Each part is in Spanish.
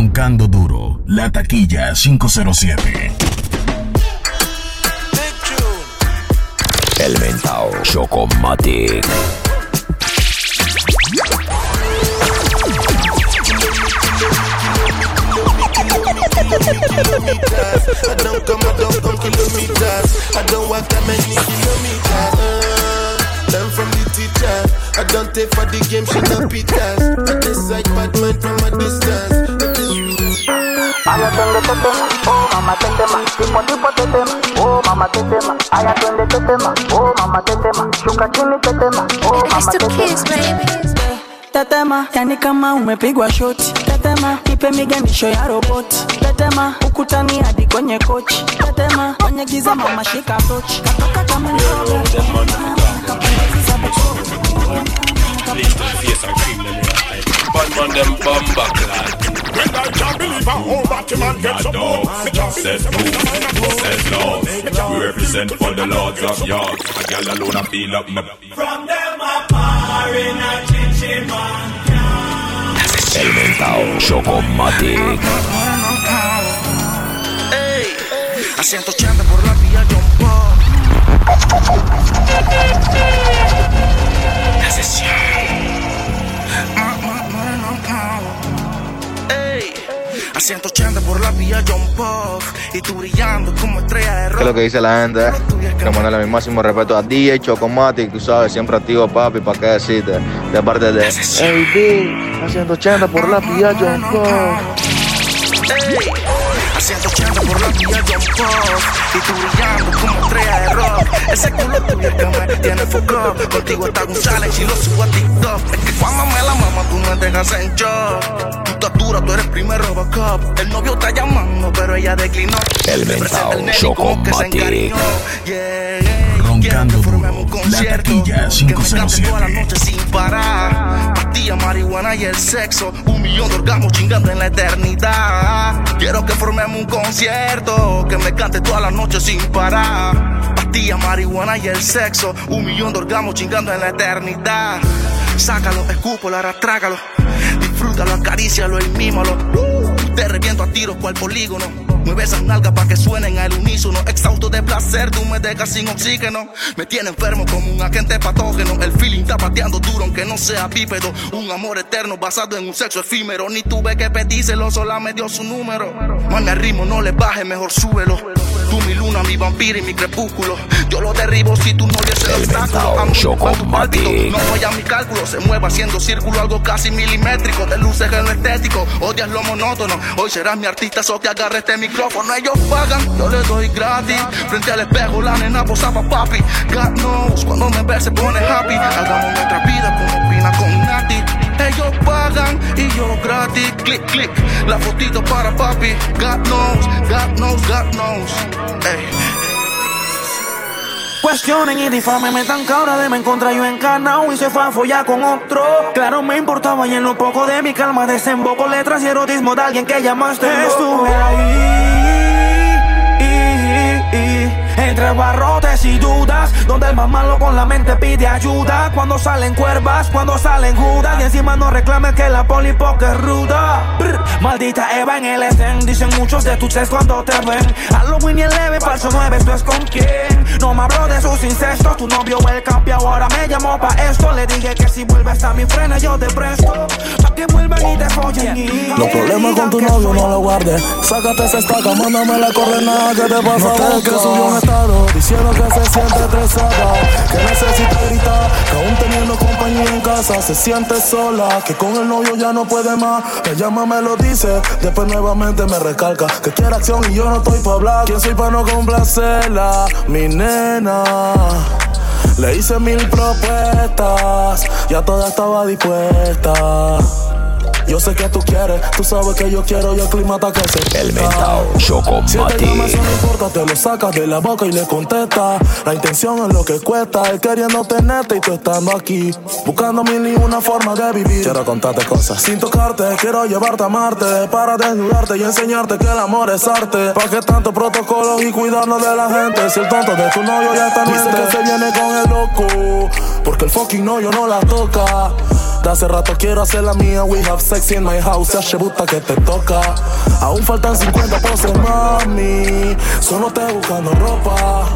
Roncando duro, la taquilla 507. El mentao Chocomatic. I don't come, I don't come kilometers. I don't walk that many kilometers. Uh, learn from the teacher. I don't take for the game, she no pitas. I decide bad man from a distance. Aya twende tetema, oh mama tetema, tipo tipo tetema, oh mama tetema. Aya twende tetema, oh mama tetema, shuka chini tetema, oh mama tetema. baby. Tetema, yani kama umepigwa shoti. Tetema, ipe miganisho ya roboti. Tetema, ukutani hadi kwenye kochi. Tetema, kwenye giza mama shika tochi. Katoka kama nyoga. Kapendeza Bad man them bumba clad. When I can't believe a whole Batman gets up Dog says move, says laws. We represent for the lords of yards. A gal alone I feel up my. From them a par in a chinchin man. El mentao Chocomatic. Ey, a 180 por la vía John Paul. La sesión. A 180 por la vía John Puff y tú brillando como estrella de rock. ¿Qué es lo que dice la gente? Quiero mandarle mi máximo respeto a DJ Chocomatic, tú sabes, siempre activo papi, ¿para qué decirte? De parte de AD, a 180 por la pilla John Paul. Ey, a 180 por la vía John Puff y tú brillando como estrella de rock. Ese culo tuyo que me tiene foco. Contigo está González y lo subo a TikTok. Es que cuando me la mama tú me dejas en shock. Tu estatura, tú eres primer Robocop. El novio está llamando, pero ella declinó. El mentao el nene como que se Chocomatic. encariñó. Yeah. Roncando duro, la taquilla Que me 507. toda la noche sin parar Pastilla, marihuana y el sexo. Un millón de orgasmos chingando en la eternidad. Quiero que formemos un concierto Que me cante toda la noche sin parar. Pastilla, marihuana y el sexo. Un millón de orgasmos chingando en la eternidad. Sácalo, escúpalo, ahora trágalo Disfrútalo, acarícialo y mímalo. Te reviento a tiros cual polígono Mueve esas nalgas para que suenen al unísono. Exhausto de placer, tú me dejas sin oxígeno. Me tiene enfermo como un agente patógeno. El feeling está pateando duro aunque no sea bípedo. Un amor eterno basado en un sexo efímero. Ni tuve que pedírselo, sola me dio su número. Mami, al ritmo no le baje, mejor súbelo. Tú mi luna, mi vampiro y mi crepúsculo. Yo lo derribo si tú no eres el obstáculo. pálpito. No falla mi cálculo, se mueve haciendo círculo, algo casi milimétrico. De luces en lo estético, odias lo monótono. Hoy serás mi artista, so que agarre este micrófono. Ellos pagan, yo les doy gratis. Frente al espejo, la nena posa pa' papi. God knows, cuando me ve se pone happy. Hagamos nuestra vida como Pina con Nati. Ellos pagan y yo gratis. Click, click, la fotito para papi. God knows, God knows, God knows. Ey. Cuestionen y difamen, me tan cabra de me encontrar yo encarnado y se fue a follar con otro. Claro, me importaba y en lo poco de mi calma desemboco letras y erotismo de alguien que llamaste. Estuve ahí. Entre barrotes y dudas, donde el más malo con la mente pide ayuda. Cuando salen cuervas, cuando salen judas, y encima no reclames que la polipoca es ruda. Brr, maldita Eva en el estén, dicen muchos de tus ex cuando te ven. Halloween y el leve, falso 9, esto es con quién. No me habló de sus incestos, tu novio el campeón ahora me llamó pa' esto. Le dije que si vuelves a mi frena yo te presto, pa' que vuelvan y te follen. y- Los problemas con tu novio no lo guardes. Sácate esa estaca, mándame la coordenada que te pasa. No que subió un estado diciendo que se siente que necesita gritar, que aún teniendo compañía en casa se siente sola, que con el novio ya no puede más. Me llama, me lo dice, después nuevamente me recalca que quiere acción y yo no estoy pa' hablar. ¿Quién soy pa' no complacerla? Mi nena. Le hice mil propuestas, ya toda estaba dispuesta. Yo sé que tú quieres, tú sabes que yo quiero y el clima está que se El mentao Si te llama, Chocomatic. eso no importa, te lo sacas de la boca y le contesta. La intención es lo que cuesta, él queriendo tenerte y tú estando aquí. Buscando mil y una forma de vivir. Quiero contarte cosas. Sin tocarte, quiero llevarte a Marte. Para desnudarte y enseñarte que el amor es arte. ¿Para qué tanto protocolo y cuidarnos de la gente? Si el tonto de tu novio ya está Dice que se viene con el loco. Porque el fucking novio no la toca. De hace rato quiero hacer la mía. We have sex in my house. Se buta que te toca. Aún faltan 50 poses, mami. Solo te buscando ropa.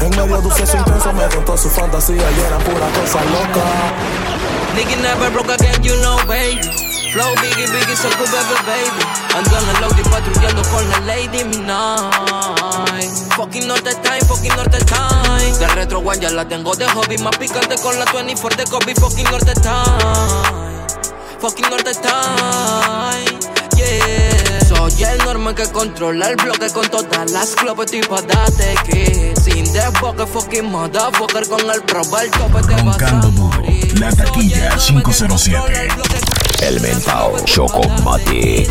En medio de un sexo intenso me contó su fantasía y era pura cosa loca. Nigga never broke again, you know, baby. Flow biggie, biggie, so good, baby. Ando en el Audi patrullando con la Lady Midnight. Fucking Norte Time, fucking Norte Time. De retro one ya la tengo de hobby. Más picante con la 24 de Kobe. Fucking Norte Time. Fucking Norte Time. Yeah. Soy el normal que controla el bloque con todas las clubes tipo date que Sin desboque, fucking motherfucker con el probar tope te vas a morir. La taquilla 507. El mentao Chocomatic.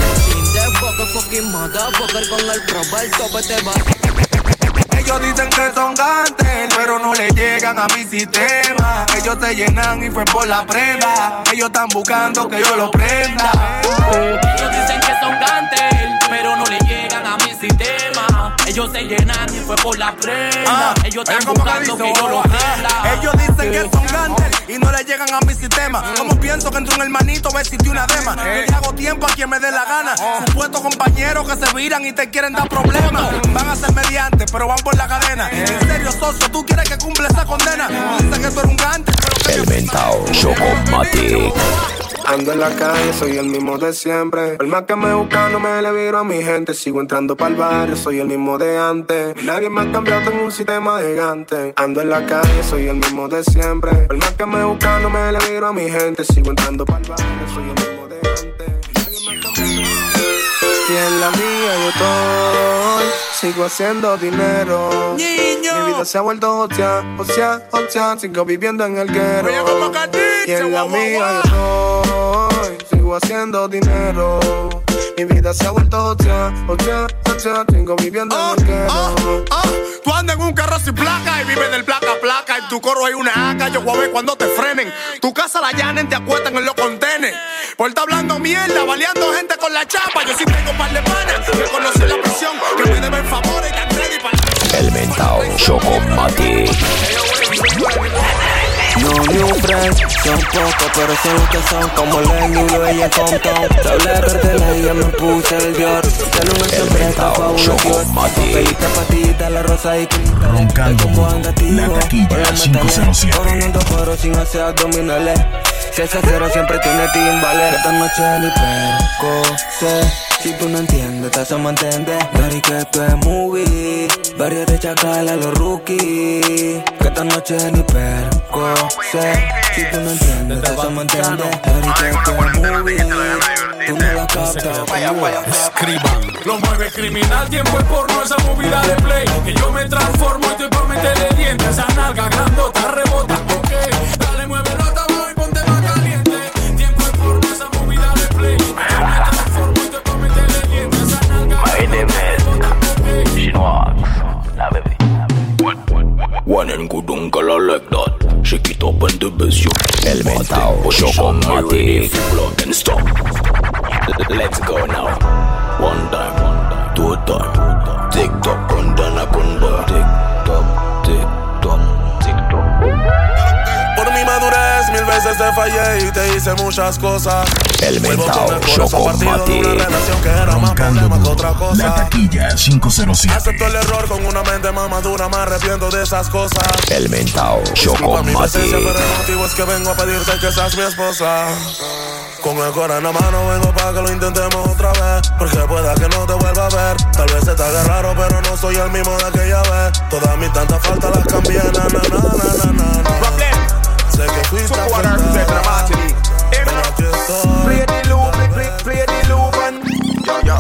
Ellos dicen que son gantes, pero no le llegan a mi sistema. Ellos se llenan y fue por la prenda. Ellos están buscando que yo lo prenda. Ellos dicen que son gantel, pero no le llegan a mi sistema. Ellos se llenan y fue por la prenda. Ellos Oye, están ¿cómo que buscando que yo lo Ah, prenda. Ellos dicen que son gantes y no le llegan a mi sistema. Como pienso que entre un hermanito va a existir una dema. Yo le hago tiempo a quien me dé la gana. Supuestos compañeros que se viran y te quieren dar problemas. Van a ser mediantes, pero van por la cadena. En serio, socio, tú quieres que cumpla esa condena. Dice que tú eres un gante, pero que El mentao Chocomatic. Ando en la calle, soy el mismo de siempre. Por más que me buscan, no me le viro a mi gente. Sigo entrando para el barrio, soy el mismo de antes. Nadie me ha cambiado, tengo un sistema gigante. Ando en la calle, soy el mismo de siempre. Por más que me buscan, no me le viro a mi gente. Sigo entrando para el barrio, soy el mismo de antes. Y en la mía yo estoy, sigo haciendo dinero. Mi vida se ha vuelto hostia, hostia, hostia, sigo viviendo en el guero. Y en la mía yo estoy, sigo haciendo dinero. Mi vida se ha vuelto hostia, hostia, hostia, sigo viviendo en el guero. Ah, Tú andas en un carro sin placa y vives del placa a placa. En tu coro hay una AK, yo voy a ver cuando te frenen. Tu casa la llanen, te acuestan en los contenes. Por estar hablando mierda, baleando gente con la chapa. Yo sí tengo par de panas que conocen la prisión, que me deben favores y están ready para El mentao Chocomatic. No new friends, son pocos, pero son que son como Lenny y Luis y Compton. Doble cartela y ya me puse el Dior. Sale una sorpresa, fue una Chocomatic. Pelita, patita, la rosa y pinta. Roncando La taquilla por la 507. Coronando fuego sin hacer abdominales. Si ese cero siempre tiene timbales. Esta noche ni perco, sé. Si tú no entiendes, te hacemos entender. Dari que esto es movie. Varios de chacal a los rookies. Que esta noche ni perco, sé. Si tú no entiendes, te hacemos entender. Dari que esto es movie. Tú no la captas. Vaya, vaya, Escriban. Lo mueve criminal, tiempo es porno, esa movida de play. Que yo me transformo y estoy pa' meterle dientes. Esa nalga grandota rebota, ok. helmet down. Shock on my teeth. Blood and stop. Let's go now. One time, two time. Tick tock, kundana kunda. Tick tock. Veces te fallé y te hice muchas cosas. El mentao con el corazón partido de una Chocomatic. relación que era más Roncando problema que otra duro. cosa. La taquilla 507. Acepto el error con una mente más madura, me arrepiento de esas cosas. El mentao Disculpa mi presencia, pero el motivo es que vengo a pedirte que seas mi esposa. Con el corazón en la mano vengo para que lo intentemos otra vez. Porque pueda que no te vuelva a ver. Tal vez se te haga raro, pero no soy el mismo de aquella vez. Todas mis tantas faltas las cambié, na na na na na na. Na. Sé que fuiste a faltar, pero aquí. Play the loop, play, play the loop and yo yo.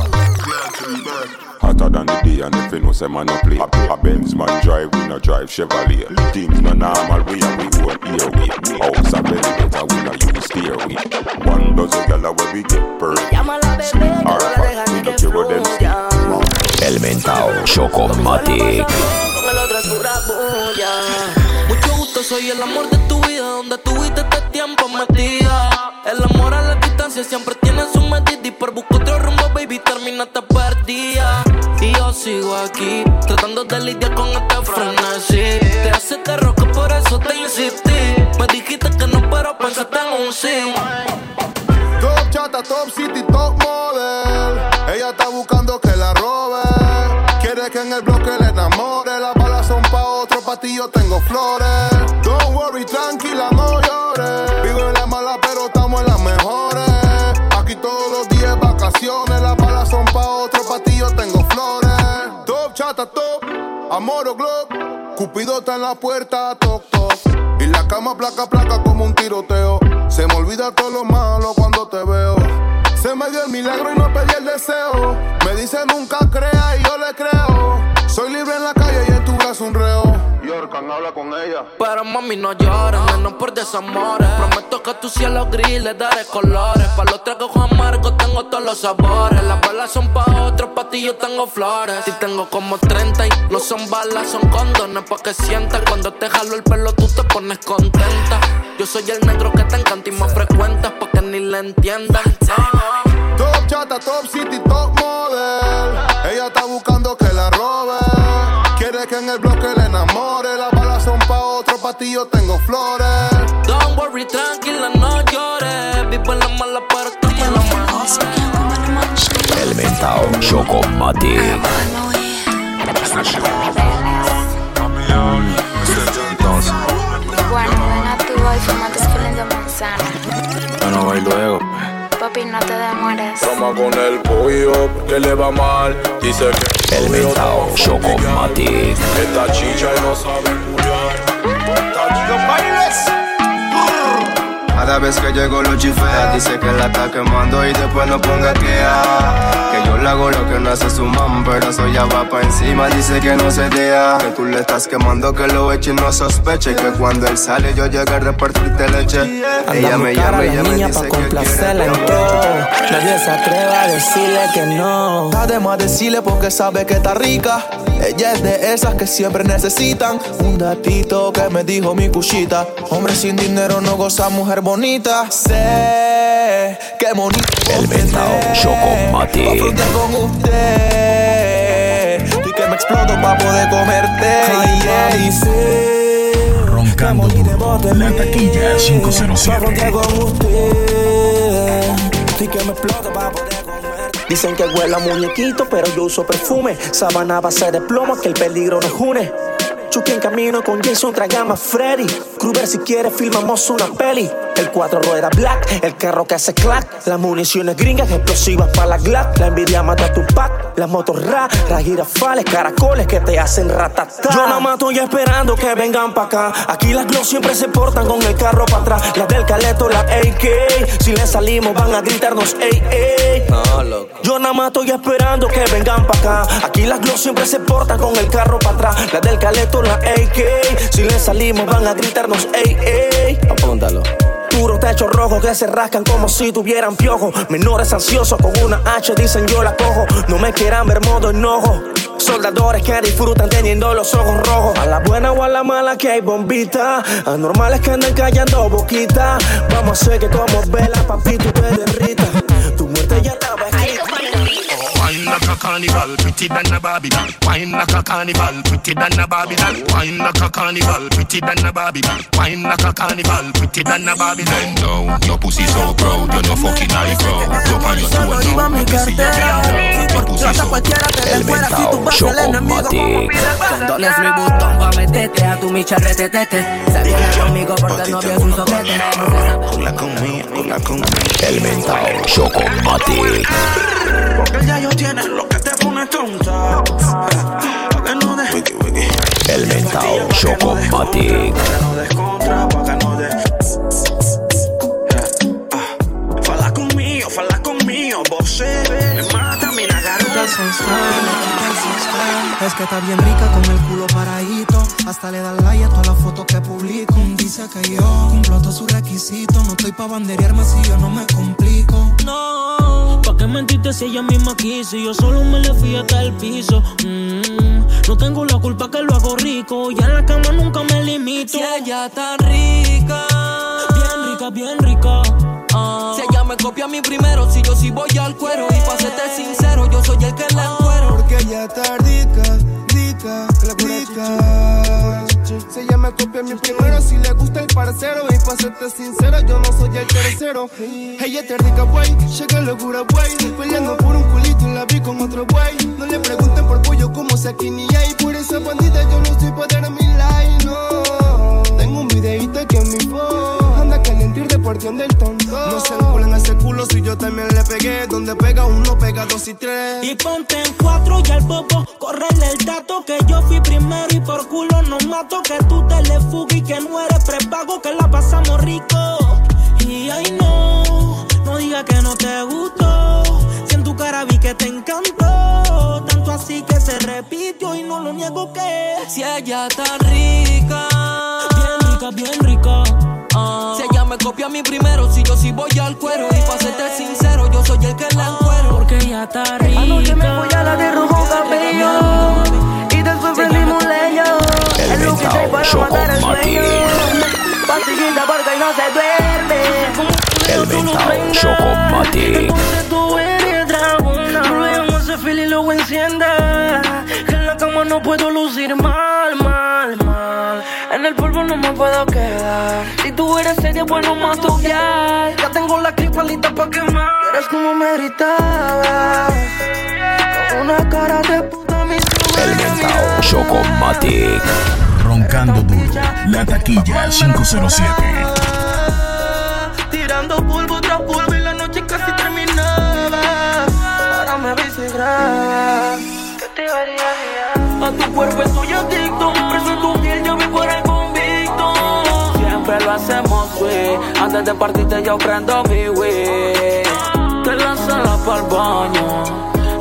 Hotter than the day and if you know say man no play A Benz man drive, we no drive Chevrolet Things no normal, we have we own airway House a belly better, we no use stairway One dozen gala where we get per Alright, we no care what them say El mentao Chocomatic. Con el otro es pura bulla. Soy el amor de tu vida. Donde tuviste este tiempo metida. El amor a la distancia siempre tiene su medida. Y por buscar otro rumbo, baby, terminaste perdida. Y yo sigo aquí, tratando de lidiar con este frenesí. Te hace terror que por eso te insistí. Me dijiste que no, pero pensaste en un sí. top city, top model. Ella está buscando que la robe. Quiere que en el bloque yo tengo flores. Don't worry, tranquila, no llores. Vivo en la mala, pero estamos en las mejores. Aquí todos los días vacaciones. Las balas son pa' otro, pa' tengo flores. Top, chata, top. Amor o glob. Cupido está en la puerta, toc, toc. Y la cama placa, placa como un tiroteo. Se me olvida todo lo malo cuando te veo. Se me dio el milagro y no pedí el deseo. Me dice nunca crea y yo le creo. Soy libre en la calle y en tu brazo un reo. Yorkan, habla con ella. Pero mami, no llores, menos por desamores. Prometo que tu cielo gris le daré colores. Pa' los tragos amargos tengo todos los sabores. Las balas son pa' otros, pa' ti yo tengo flores. Y tengo como 30 y no son balas, son condones. Pa' que sientas cuando te jalo el pelo, tú te pones contenta. Yo soy el negro que te encanta y más frecuentas pa' que ni le entiendan. Top chata, top city, top model. Ella está buscando que la robe. Quiere que en el bloque le enamore. Las balas son pa' otro, pa' ti yo tengo flores. Don't worry, tranquila, no llores. Vivo en la mala, pero estamos en la mejor. Elemental Chocomatic. Bueno, ven a tu boy, fumate feeling de manzana. Ya no voy luego. Papi, no te demores. Toma con el pollo, que le va mal. Dice que Elemental Chocomatic. Esta chicha no sabe Cada vez que llego lo chifea, dice que la está quemando y después no ponga quea. Que yo le hago lo que no hace su mam, pero eso ya va pa' encima, dice que no se dea. Que tú le estás quemando, que lo eche y no sospeche. Que cuando él sale yo llego a repartirte leche. Ella me llama, ella me dice pa' que complacerla en todo. Nadie se atreve a decirle que no. Además decirle porque sabe que está rica. Ella es de esas que siempre necesitan un datito que me dijo mi cuchita. Hombre sin dinero no goza mujer bonita. Sé que bonita. Elemental Chocomatic. Afrontar con usted. Y que me exploto pa' poder comerte. Ay, sé Roncando duro. La taquilla 507. con usted. Y que me explota pa' poder Dicen que huele a muñequito, pero yo uso perfume. Sabana base de plomo, que el peligro nos une. Chucky en camino con Jason, tragamos Freddy. Kruger, si quieres, filmamos una peli. El cuatro ruedas black, el carro que hace clack. Las municiones gringas, explosivas para la Glock. La envidia mata a tu pack. Las motos ra, girafales, caracoles que te hacen ratatá. Yo nada más estoy esperando que vengan pa' acá. Aquí las gloss siempre se portan con el carro para atrás. Las del caleto, las AK. Si le salimos, van a gritarnos, ey, ey. Yo nada más estoy esperando que vengan pa' acá. Aquí las gloss siempre se portan con el carro para atrás. Las del caleto, las AK. Si le salimos, van a gritarnos, ey, ey. Apúntalo. Puros techos rojos que se rascan como si tuvieran piojo. Menores ansiosos con una H dicen yo la cojo. No me quieran ver modo enojo. Soldadores que disfrutan teniendo los ojos rojos. A la buena o a la mala que hay bombita. Anormales que andan callando boquita. Vamos a hacer que tomamos vela, papito, te derrita. Tu muerte ya escrita. Wine like a carnival, pretty than a Barbie doll. Wine like a carnival, pretty than a Barbie doll. Wine like a carnival, pretty than a Barbie doll. Wine like a carnival, pretty than a Barbie doll. Bend down, your pussy so proud, you're no fucking your toe Solo iba now, mi let me see your cartera. bend down. Your pussy Trata so cualquiera te den fuera si tú vas al enemigo como Condones mi botón pa' meterte a tu micha retetete. Se viene conmigo porque el novio es un soquete. Hola conmigo, hola conmigo. Elemental Chocomatic. Porque ya yo tienes lo que te pone tonta. Pa' que no de, Elemental Chocomatic. no des contra, pa' que no de. Fala conmigo, fala conmigo, você me mata, mi garota. Es que está bien rica con el culo paradito. Hasta le da like a todas las fotos que publico. Dice que yo cumplo todos sus requisitos. No estoy pa' banderearme si yo no me complico. No, ¿pa' qué mentiste si ella misma quiso? Yo solo me le fui hasta el piso. Mm, no tengo la culpa que lo hago rico. Y en la cama nunca me limito. Si ella está rica, bien rica, bien rica. Ah. Si ella me copia a mí primero, si yo sí voy al cuero. Y pa' serte sincero, yo soy el que la encuero. Porque ella está rica, rica, rica. Si ella me copia mí primero, si le gusta el parcero y pa' serte sincero, yo no soy el tercero. Ella es rica, güey, llega locura, güey. Peleando por un culito y la vi con otro güey. No le pregunten por pollo como sea aquí ni hay. Por esa bandida yo no estoy para dar mi like, no. Tengo un videito que en mi phone del tonto. No se enculan ese culo si yo también le pegué. Donde pega uno, pega dos y tres. Y ponte en cuatro y al popo, correle el dato que yo fui primero y por culo no mato. Que tú te le fugas y que no eres prepago, que la pasamos rico. Y ay no, no diga que no te gustó. Si en tu cara vi que te encantó, tanto así que se repitió y no lo niego que. Si ella está rica, mí primero, si yo sí voy al cuero. Y para serte sincero, yo soy el que la encuero. Porque ella está rica. Anoche me voy a la de rojo cabello. Y después prendimos leño. Es lo que hay para matar el sueño. Pastillita porque no se duerme. El mentao Chocomatic. Tú eres dragona. Luego ese feel y luego encienda. Que en la cama no puedo lucir mal, el polvo no me puedo quedar. Si tú eres seria, bueno, más ya. Ya tengo la clipa lista pa' quemar. Eres como me gritabas. Con una cara de puta mi El mentao Chocomatic. Roncando duro. La taquilla 507. Tirando polvo tras polvo y la noche casi terminaba. Ahora me ves y graba. ¿Qué te haría? A tu cuerpo estoy adicto. Preso hacemos, güey. Antes de partirte yo prendo mi Wii. Te lanzas para el baño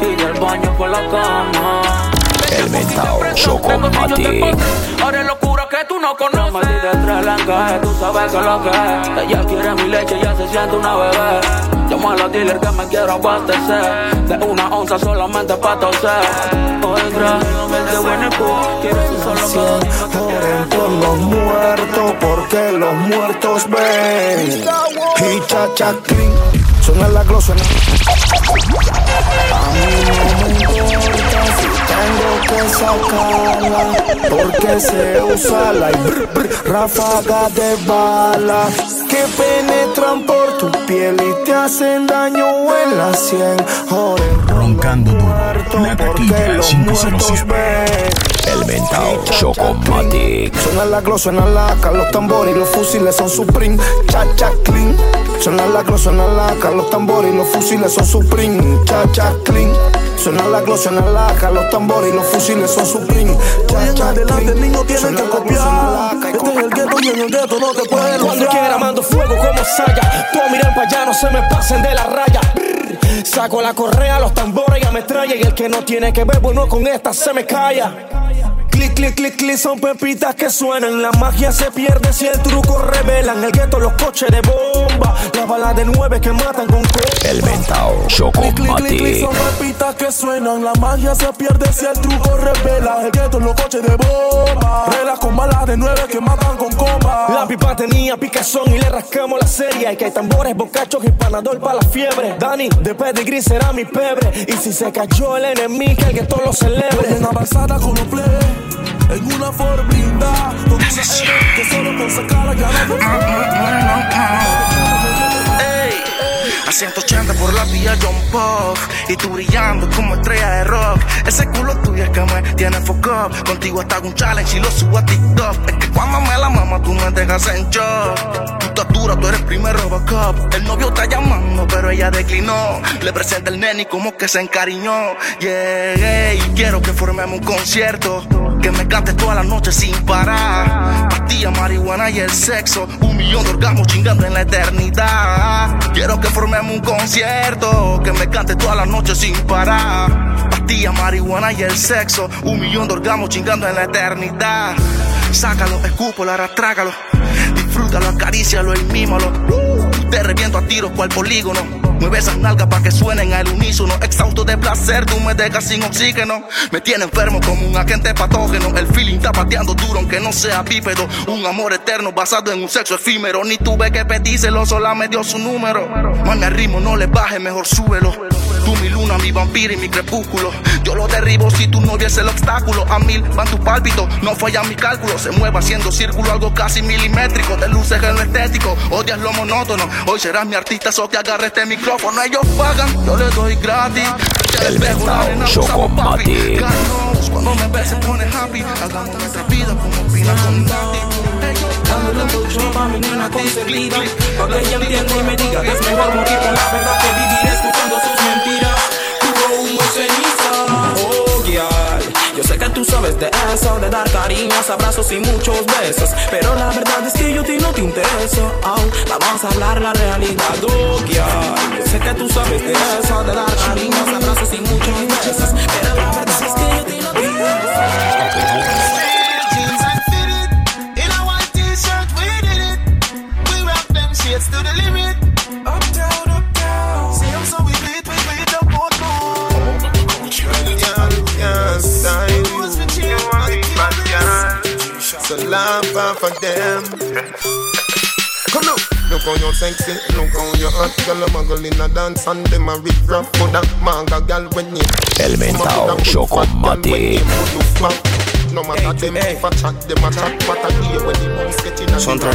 y del baño por la cama. El mentao Chocomatic. Ahora es locura que tú no conoces. Entre la encaje, tú sabes que lo que es. Ella quiere mi leche, ya se siente una bebé. Llamo a los dealers que me quiero abastecer. De una onza solamente pa' toser. Hoy trae de buen Quieres un solo pedo. Oren por los muertos porque los muertos ven. Y chachaclin, suena la glosa. A mí no me tengo que sacarla. Porque se usa la brr, brr, ráfaga de bala que penetran por tu piel y te hacen daño en la sien. Roncando duro. La taquilla 507. El mentao Chocomatic. Suena la glow, suena la los tambores y los fusiles son Supreme, cha cha clean. Suena la glow, suena la los tambores y los fusiles son Supreme, cha cha clean. Suena la glow, suena la los tambores y los fusiles son Supreme, cha cha adelante, niño, tienen Suena que copiar. Este es el gueto y en el gueto no te pueden Cuando quiera mando fuego como saya. Todos miren para allá, no se me pasen de la raya. Saco la correa, los tambores y ametralla. Y el que no tiene que ver bueno con esta se me calla. Clic, clic, clic, clic, son pepitas que suenan. La magia se pierde si el truco revelan. El gueto, los coches de bomba. Las balas de nueve que matan con co- El mentao Clic, clic, clic, clic, Chocomatic. son pepitas que suenan. La magia se pierde si el truco revela. El gueto, los coches de bomba. Relas con balas de nueve que matan con comba. La pipa tenía picazón y le rascamos la serie. Y que hay tambores, bocachos y panador para la fiebre. Dani, de pedigree será mi pebre. Y si se cayó el enemigo, que el gueto lo celebre. En avanzada con los play. En una Ford blindada. Con una R que solo con sacarla ya Ey, a 180 por la vía John Pop Y tú brillando como estrella de rock. Ese culo tuyo es que me tiene up. Contigo hasta un challenge y lo subo a TikTok. Es que cuando me la mama tú me dejas en shock. Tu estatura, tú eres primer Robocop. El novio está llamando pero ella declinó. Le presenta el nene y como que se encariñó. Yeah, y quiero que formemos un concierto Que me cantes toda la noche sin parar. Pastilla, marihuana y el sexo Un millón de orgasmos chingando en la eternidad. Quiero que formemos un concierto Que me cantes toda la noche sin parar. Pastilla, marihuana y el sexo Un millón de orgasmos chingando en la eternidad. Sácalo, escúpalo, ahora trágalo Disfrútalo, acarícialo y mímalo Te reviento a tiros cual polígono. Mueve esas nalgas para que suenen al unísono. Exhausto de placer, tú me dejas sin oxígeno. Me tiene enfermo como un agente patógeno. El feeling está pateando duro aunque no sea bípedo. Un amor eterno basado en un sexo efímero. Ni tuve que pedírselo, sola me dio su número. Mami al ritmo, no le baje, mejor súbelo Tú mi luna, mi vampiro y mi crepúsculo. Yo lo derribo si tu novia es el obstáculo. A mil van tus pálpitos, no falla mi cálculo. Se mueve haciendo círculo, algo casi milimétrico. De luces en lo estético, odias lo monótono. Hoy serás mi artista, so que agarre este micrófono. Ellos pagan, yo les doy gratis. El mentao Chocomati. Cuando me ves se pone happy. Hagamos nuestra vida como Pina con Nati. Dándole mucho pa' mi nena consentida Pa' que ella entienda y me diga que es mejor morir con la verdad que vivir sé que tú sabes de eso De dar cariños, abrazos y muchos besos. Pero la verdad es que yo a ti no te intereso oh, Vamos a hablar la realidad, Yo sé que tú sabes de eso De dar cariños, abrazos y muchos besos. Pero la verdad es que yo ti no te intereso sexy, look how you hot Girl, a muggle in a dance and them a rip rap For that manga girl when you El mentao Chocomati. No matter them if a chat, them a chat What a day when the mouse get in a Son tres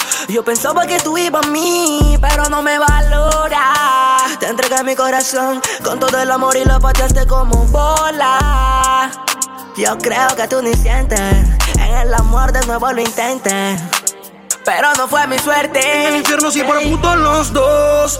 Yo pensaba que tú ibas a mí, pero no me valora. Te entregué mi corazón con todo el amor y lo pateaste como bola. Yo creo que tú ni sientes, en el amor de nuevo lo intentes. Pero no fue mi suerte. En el infierno sí por puto los dos.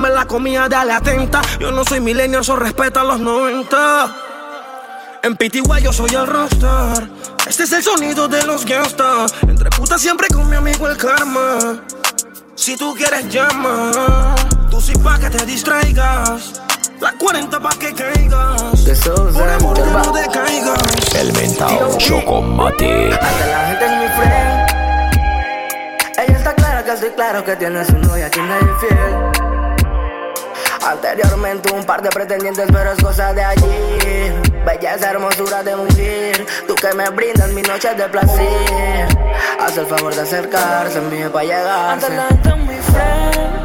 me la comía, dale atenta. Yo no soy milenio, eso respeta a los 90. En PTY yo soy el rockstar. Este es el sonido de los gangsters. Entre putas siempre con mi amigo el karma. Si tú quieres llama, tú sí pa' que te distraigas. La 40 pa' que caigas. Por amor que no decaigas. El mentao Chocomati. Hasta la gente es mi friend. Ella está clara que estoy claro que tiene su novia quien es infiel. Anteriormente un par de pretendientes, pero es cosa de allí. Belleza, hermosura de mujer, tú que me brindas mis noches de placer. Haz el favor de acercarse a mí para llegar. Ante la mi friend.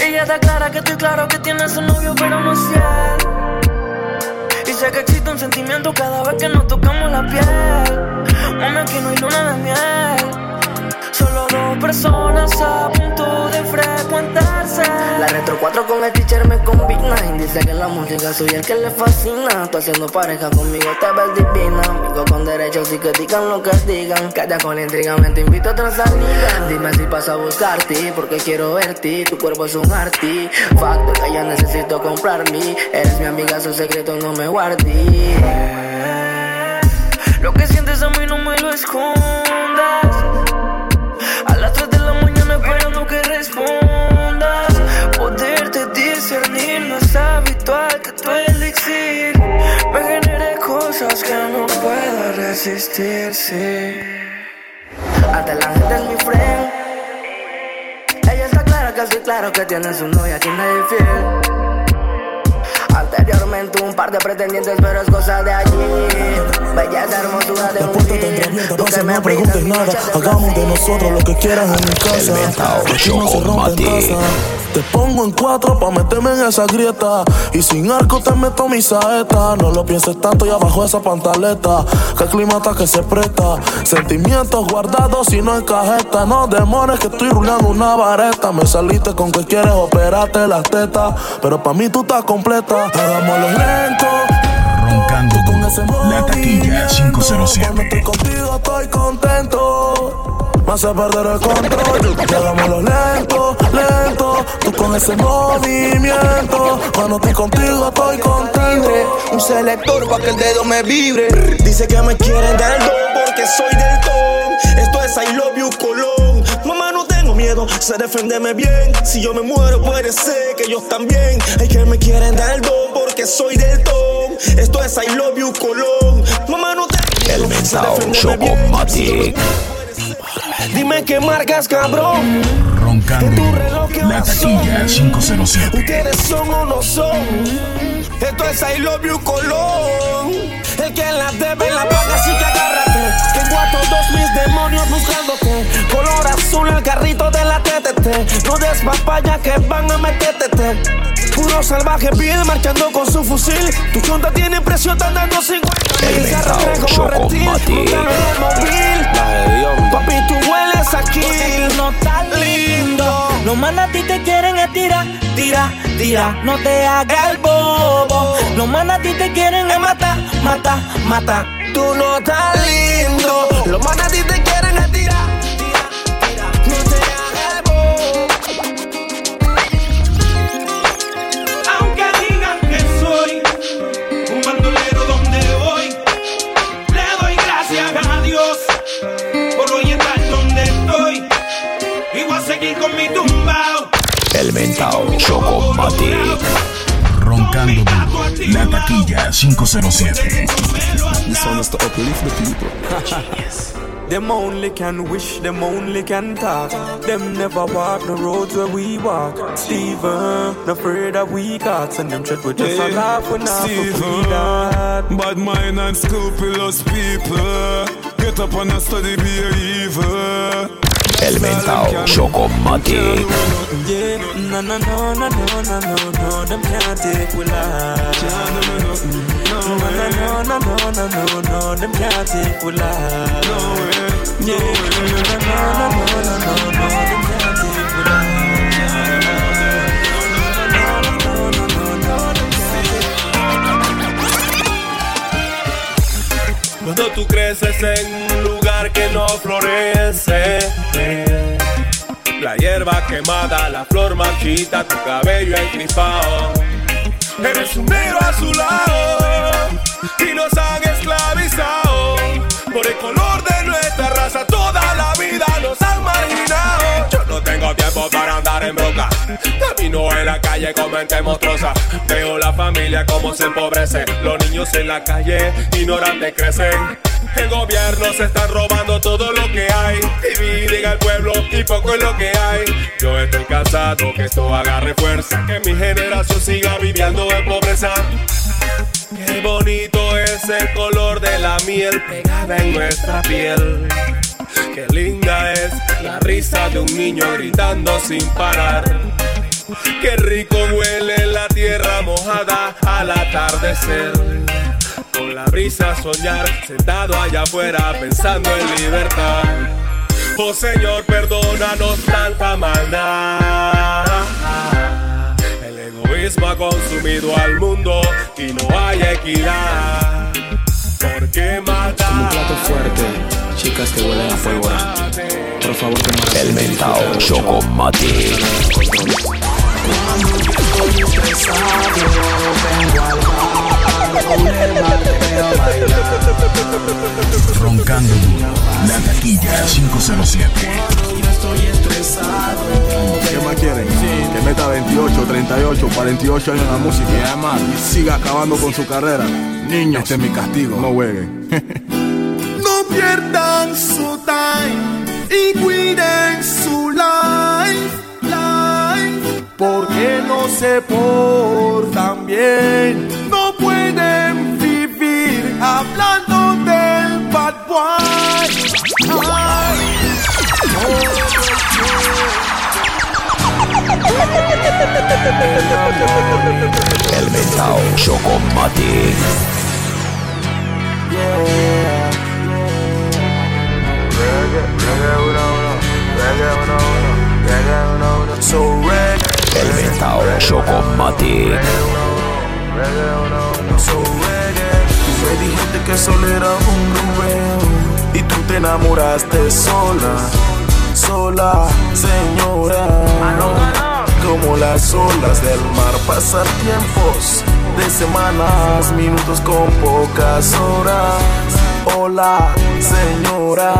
Ella está clara que estoy claro que tienes un novio, pero no es. Y sé que existe un sentimiento cada vez que nos tocamos la piel. Mami, aquí no hay luna de miel. Solo dos personas a punto de frecuentarse. La retro 4 con el teacher me combina. Y dice que la música soy el que le fascina. Tú haciendo pareja conmigo te ves divina. Amigo con derechos y que digan lo que digan. Calla con la intriga, me te invito a otra salida. Dime si paso a buscarte, porque quiero verte. Tu cuerpo es un arti. Facto que ya necesito comprar mí. Eres mi amiga, su secreto no me guardé. Lo que sientes a mí no me lo escondas. A las 3 de la mañana esperando que respondas. Me genere cosas que no pueda resistirse. Ante la gente es mi friend. Ella está clara que estoy claro que tiene su novia quien es fiel. Anteriormente un par de pretendientes, pero es cosa de allí. Belleza, hermosura de tendrá abierta, no se me preguntes nada. Hagamos de nosotros lo que quieras en mi casa. Aquí no se rompe en casa. Te pongo en cuatro pa' meterme en esa grieta. Y sin arco te meto mi saeta. No lo pienses tanto y abajo esa pantaleta. Que el clima está que se presta. Sentimientos guardados y no en cajeta. No demores que estoy rulando una vareta. Me saliste con que quieres operarte las tetas. Pero pa' mí tú estás completa. Hagámoslo lento. Roncando con ese La taquilla 507. Cuando estoy contigo estoy contento. Me hace perder el control. Llegámoslo lento, lento. Tú con ese movimiento. Cuando estoy contigo estoy contento. Un selector pa' que el dedo me vibre. Dice que me quieren dar el don porque soy del ton. Esto es I love you Colón. Miedo, sé defenderme bien. Si yo me muero, puede ser que ellos también. Hay que me quieren dar el don porque soy del ton. Esto es I love you Colón. Mamá, no tengo miedo, El. Chocomatic. Dime qué marcas, cabrón. Roncando. La taquilla 507. Ustedes son o no son. Esto es I love you Colón. El que la debe la paga, así que agárrate. Tengo a todos mis demonios buscándote. Color azul, el carrito de la TTT. No des papaya que van a meterte. Puro salvaje Bill marchando con su fusil. Tu chonta tiene precio, están dando 50 mil. Carro como reptil, Papi, tú hueles aquí. no está lindo. Los manas a ti te quieren estirar, tira, tira, no te hagas el bobo. Los manas a ti te quieren matar, mata, mata. Tú no estás lindo. Los manas a ti te quieren estirar. El mentao Chocomatic. Roncando duro. La taquilla 507. This one is to uplift the people. them only can wish, them only can talk. Them never walk the roads where we walk. Steven, not afraid that we got. And them tread with just a laugh when I Steven, bad mind and scrupulous people. Get up and study be evil. El mentao Chocomatic. Yeah, no, no, no, no, no, no, no, no, them can't take we life. No, no, no, no, no, no, no, no, them can't take we life. No way. Yeah, no, no, no, no, no, no, no, them Cuando tú creces en un lugar que no florece, la hierba quemada, la flor marchita, tu cabello encrispado. Eres un negro azulado y nos han esclavizado por el color de nuestra raza. Toda la vida nos han marginado. Tiempo para andar en bronca. Camino en la calle con mente monstruosa. Veo la familia como se empobrece. Los niños en la calle ignorantes crecen. El gobierno se está robando todo lo que hay. Dividen al pueblo y poco es lo que hay. Yo estoy cansado que esto agarre fuerza. Que mi generación siga viviendo en pobreza. Qué bonito es el color de la miel pegada en nuestra piel. Qué linda es la risa de un niño gritando sin parar. Qué rico huele la tierra mojada al atardecer. Con la brisa soñar, sentado allá afuera pensando en libertad. Oh Señor, perdónanos tanta maldad. El egoísmo ha consumido al mundo y no hay equidad. ¿Por qué matar? Como plato fuerte, chicas que huelen a pólvora. Por favor, que no El mentao Chocomatic. Roncando duro. La taquilla 507. ¿Qué más quieren? Que meta 28, 38, 48 años en la música y además siga acabando con su carrera. Niños, este es mi castigo, no jueguen. cuiden su life, life. Porque no se portan bien, no pueden vivir hablando del bad boy. Ay, El mentao Chocomatic. El Chocomatic. So reggae, que solo era un Rubén y tú te enamoraste sola, sola, señora. Como las olas del mar, pasar tiempos de semanas, minutos con pocas horas. Hola, señora.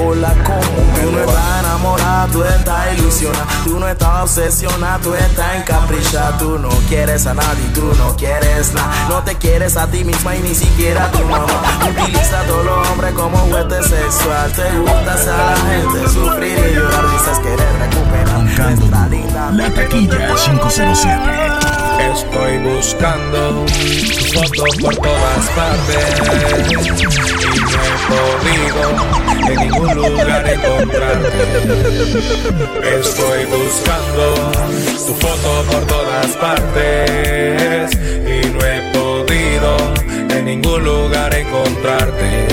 Hola, ¿cómo me estás enamorada, tú estás ilusionada. Tú no estás obsesionada, tú estás encaprichada. Tú no quieres a nadie, tú no quieres nada. No te quieres a ti misma y ni siquiera a tu mamá. Utiliza a todos los hombres como juguete sexual. Te gusta hacer a la gente sufrir y llorar. Dices querer recuperar nuestra linda. La taquilla 507. Estoy buscando tu foto por todas partes y no he podido en ningún lugar encontrarte. Estoy buscando tu foto por todas partes y no he podido en ningún lugar encontrarte.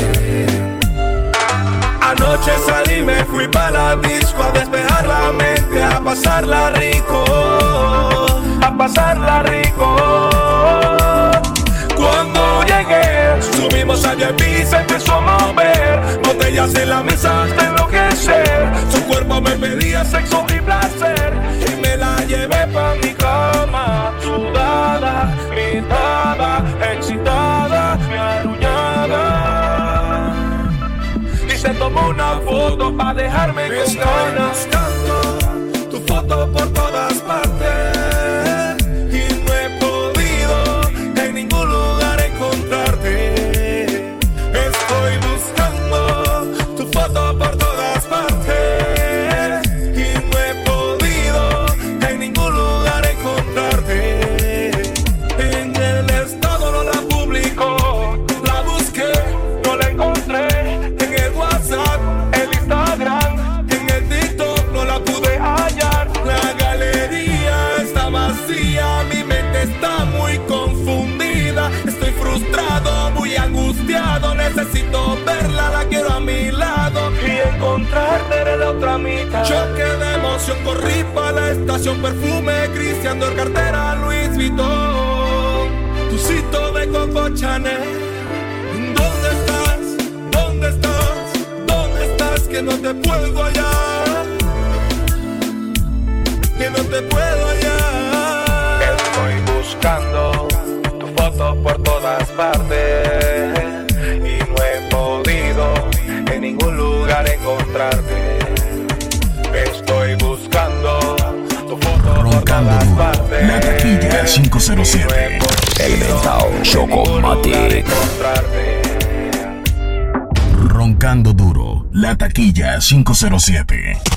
Anoche salí, me fui para la disco a despejar la mente, a pasarla rico, a pasarla rico. Cuando llegué, subimos allá y se empezó a mover, botellas en la mesa hasta enloquecer. Pedía sexo y placer y me la llevé pa' mi cama, sudada, gritada, excitada, me arrullada y se tomó una foto para dejarme con ganas. buscando tu foto por Choque de emoción, corrí para la estación perfume, Cristian Dior, cartera Luis Vuitton. Tu cito de Coco Chanel. ¿Dónde estás? ¿Dónde estás? ¿Dónde estás? Que no te puedo hallar. Que no te puedo hallar. Estoy buscando tu foto por todas partes. Y no he podido en ningún lugar encontrarte. Todas partes. La taquilla 507. Elemental Chocomatic. Roncando duro. La taquilla 507.